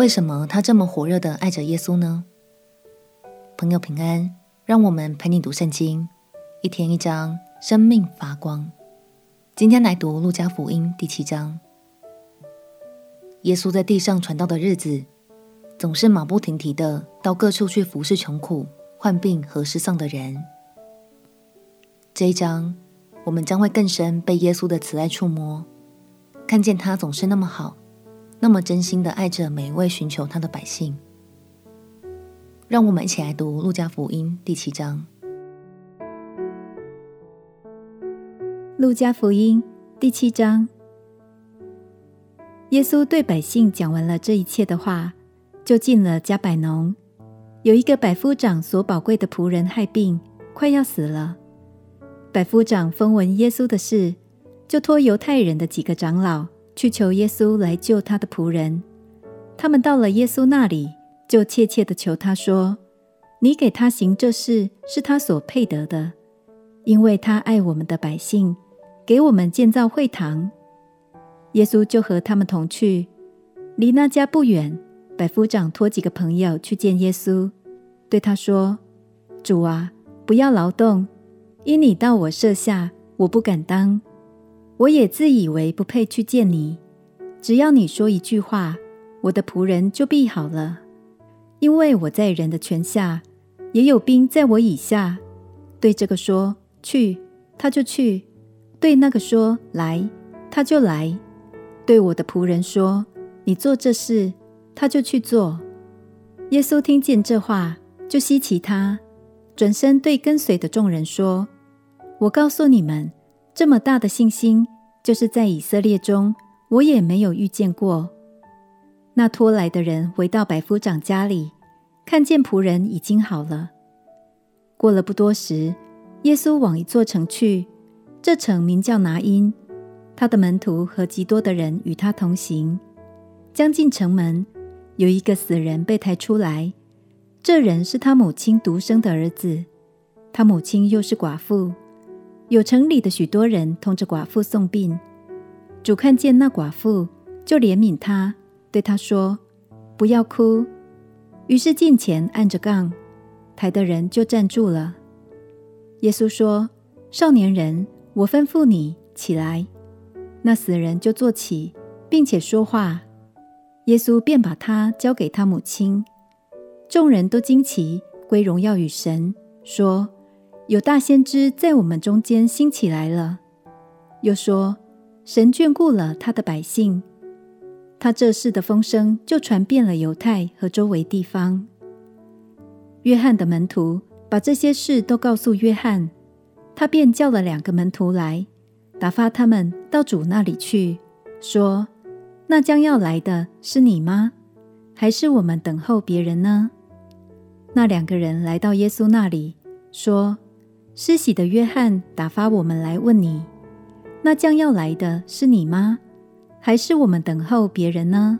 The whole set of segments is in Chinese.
为什么他这么火热地爱着耶稣呢？朋友平安，让我们陪你读圣经，一天一章，生命发光。今天来读路加福音第七章。耶稣在地上传道的日子，总是马不停蹄地到各处去服侍穷苦、患病和失丧的人。这一章，我们将会更深被耶稣的慈爱触摸，看见他总是那么好，那么真心的爱着每一位寻求他的百姓。让我们一起来读《路加福音》第七章。《路加福音》第七章，耶稣对百姓讲完了这一切的话，就进了迦百农。有一个百夫长所宝贵的仆人害病，快要死了。百夫长风闻耶稣的事，就托犹太人的几个长老去求耶稣来救他的仆人。他们到了耶稣那里，就切切地求他说：“你给他行这事，是他所配得的，因为他爱我们的百姓，给我们建造会堂。”耶稣就和他们同去，离那家不远。百夫长托几个朋友去见耶稣，对他说：“主啊，不要劳动。”因你到我舍下，我不敢当。我也自以为不配去见你。只要你说一句话，我的仆人就必好了。因为我在人的权下，也有兵在我以下。对这个说去，他就去；对那个说来，他就来；对我的仆人说你做这事，他就去做。耶稣听见这话，就稀奇他。转身对跟随的众人说：“我告诉你们，这么大的信心，就是在以色列中，我也没有遇见过。”那拖来的人回到百夫长家里，看见仆人已经好了。过了不多时，耶稣往一座城去，这城名叫拿因。他的门徒和极多的人与他同行。将近城门，有一个死人被抬出来。这人是他母亲独生的儿子，他母亲又是寡妇，有城里的许多人同着寡妇送殡。主看见那寡妇，就怜悯他，对他说：“不要哭。”于是近前按着杠，抬的人就站住了。耶稣说：“少年人，我吩咐你起来。”那死人就坐起，并且说话。耶稣便把他交给他母亲。众人都惊奇，归荣耀与神，说：“有大先知在我们中间兴起来了。”又说：“神眷顾了他的百姓。”他这事的风声就传遍了犹太和周围地方。约翰的门徒把这些事都告诉约翰，他便叫了两个门徒来，打发他们到主那里去，说：“那将要来的是你吗？还是我们等候别人呢？”那两个人来到耶稣那里，说：“施洗的约翰打发我们来问你，那将要来的是你吗？还是我们等候别人呢？”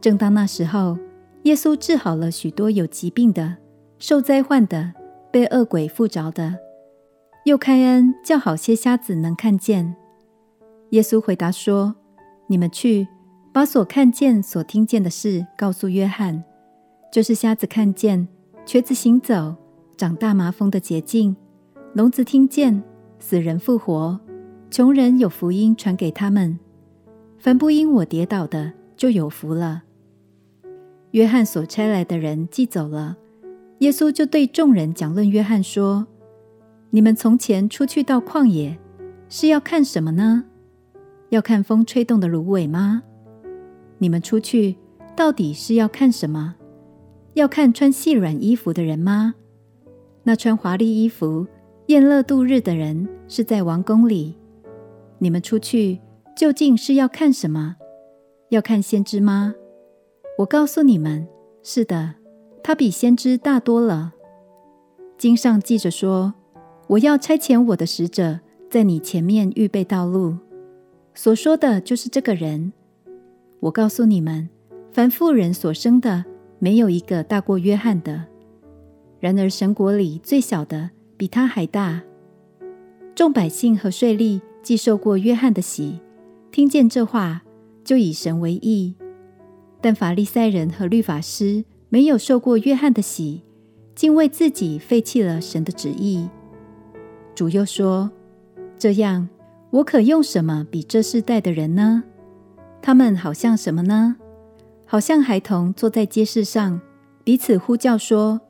正当那时候，耶稣治好了许多有疾病的、受灾患的、被恶鬼附着的，又开恩叫好些瞎子能看见。耶稣回答说：“你们去，把所看见、所听见的事告诉约翰。”就是瞎子看见，瘸子行走，长大麻风的捷径，聋子听见，死人复活，穷人有福音传给他们。凡不因我跌倒的，就有福了。约翰所差来的人既走了，耶稣就对众人讲论约翰说：“你们从前出去到旷野，是要看什么呢？要看风吹动的芦苇吗？你们出去到底是要看什么？”要看穿细软衣服的人吗？那穿华丽衣服、宴乐度日的人是在王宫里。你们出去究竟是要看什么？要看先知吗？我告诉你们，是的，他比先知大多了。经上记着说：“我要差遣我的使者在你前面预备道路。”所说的就是这个人。我告诉你们，凡妇人所生的。没有一个大过约翰的。然而神国里最小的比他还大。众百姓和税吏既受过约翰的洗，听见这话，就以神为义。但法利赛人和律法师没有受过约翰的洗，竟为自己废弃了神的旨意。主又说：“这样，我可用什么比这世代的人呢？他们好像什么呢？好像孩童坐在街市上，彼此呼叫说：‘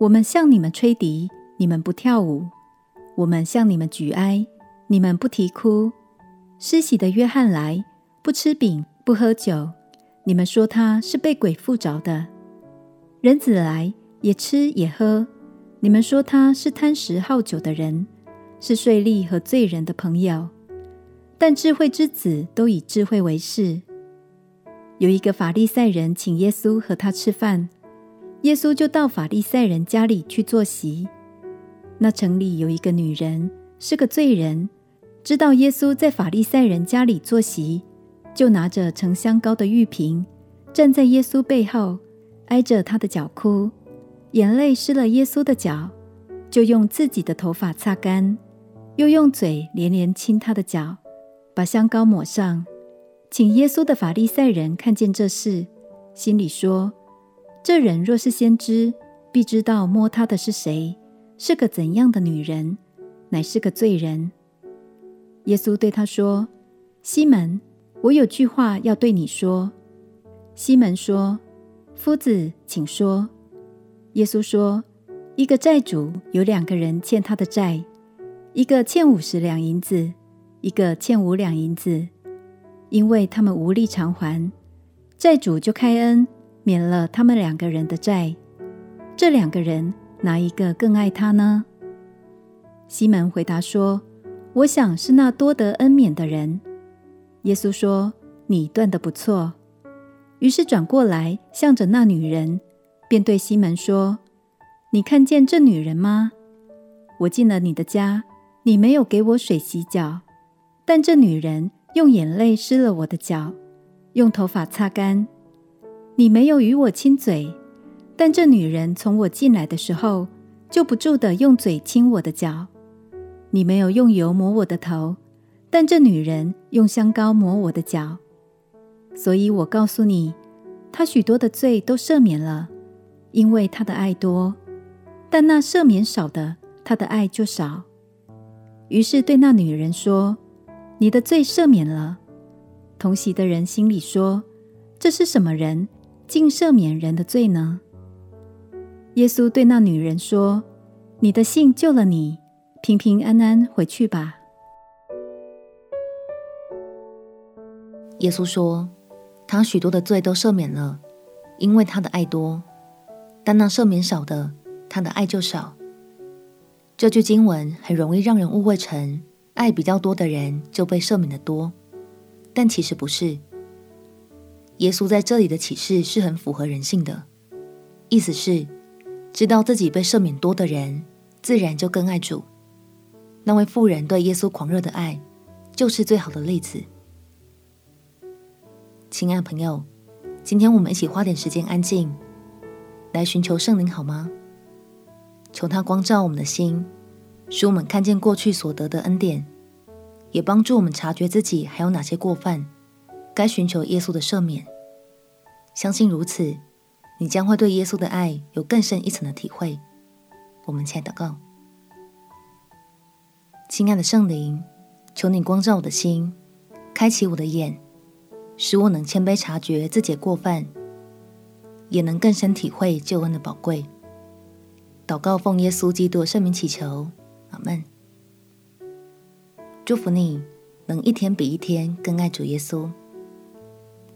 我们向你们吹笛，你们不跳舞；我们向你们举哀，你们不啼哭。’施洗的约翰来，不吃饼，不喝酒，你们说他是被鬼附着的；人子来，也吃也喝。”你们说他是贪食好酒的人，是税吏和罪人的朋友。但智慧之子都以智慧为事。有一个法利赛人请耶稣和他吃饭，耶稣就到法利赛人家里去坐席。那城里有一个女人是个罪人，知道耶稣在法利赛人家里坐席，就拿着盛香膏的玉瓶，站在耶稣背后，挨着他的脚哭。眼泪湿了耶稣的脚，就用自己的头发擦干，又用嘴连连亲他的脚，把香膏抹上。请耶稣的法利赛人看见这事，心里说：这人若是先知，必知道摸他的是谁，是个怎样的女人，乃是个罪人。耶稣对他说：西门，我有句话要对你说。西门说：夫子，请说。耶稣说：“一个债主有两个人欠他的债，一个欠五十两银子，一个欠五两银子。因为他们无力偿还，债主就开恩免了他们两个人的债。这两个人哪一个更爱他呢？”西门回答说：“我想是那多得恩免的人。”耶稣说：“你断得不错。”于是转过来向着那女人。便对西门说：“你看见这女人吗？我进了你的家，你没有给我水洗脚，但这女人用眼泪湿了我的脚，用头发擦干。你没有与我亲嘴，但这女人从我进来的时候，就不住地用嘴亲我的脚。你没有用油抹我的头，但这女人用香膏抹我的脚。所以我告诉你，她许多的罪都赦免了。”因为他的爱多，但那赦免少的，他的爱就少。于是对那女人说：“你的罪赦免了。”同席的人心里说：“这是什么人，竟赦免人的罪呢？”耶稣对那女人说：“你的信救了你，平平安安回去吧。”耶稣说：“他许多的罪都赦免了，因为他的爱多。”但那赦免少的，他的爱就少。这句经文很容易让人误会成爱比较多的人就被赦免的多，但其实不是。耶稣在这里的启示是很符合人性的，意思是知道自己被赦免多的人，自然就更爱主。那位妇人对耶稣狂热的爱，就是最好的例子。亲爱朋友，今天我们一起花点时间安静。来寻求圣灵好吗？求他光照我们的心，使我们看见过去所得的恩典，也帮助我们察觉自己还有哪些过犯，该寻求耶稣的赦免。相信如此，你将会对耶稣的爱有更深一层的体会。我们且祷告：亲爱的圣灵，求你光照我的心，开启我的眼，使我能谦卑察觉自己的过犯。也能更深体会救恩的宝贵。祷告奉耶稣基督圣名祈求，阿门。祝福你能一天比一天更爱主耶稣。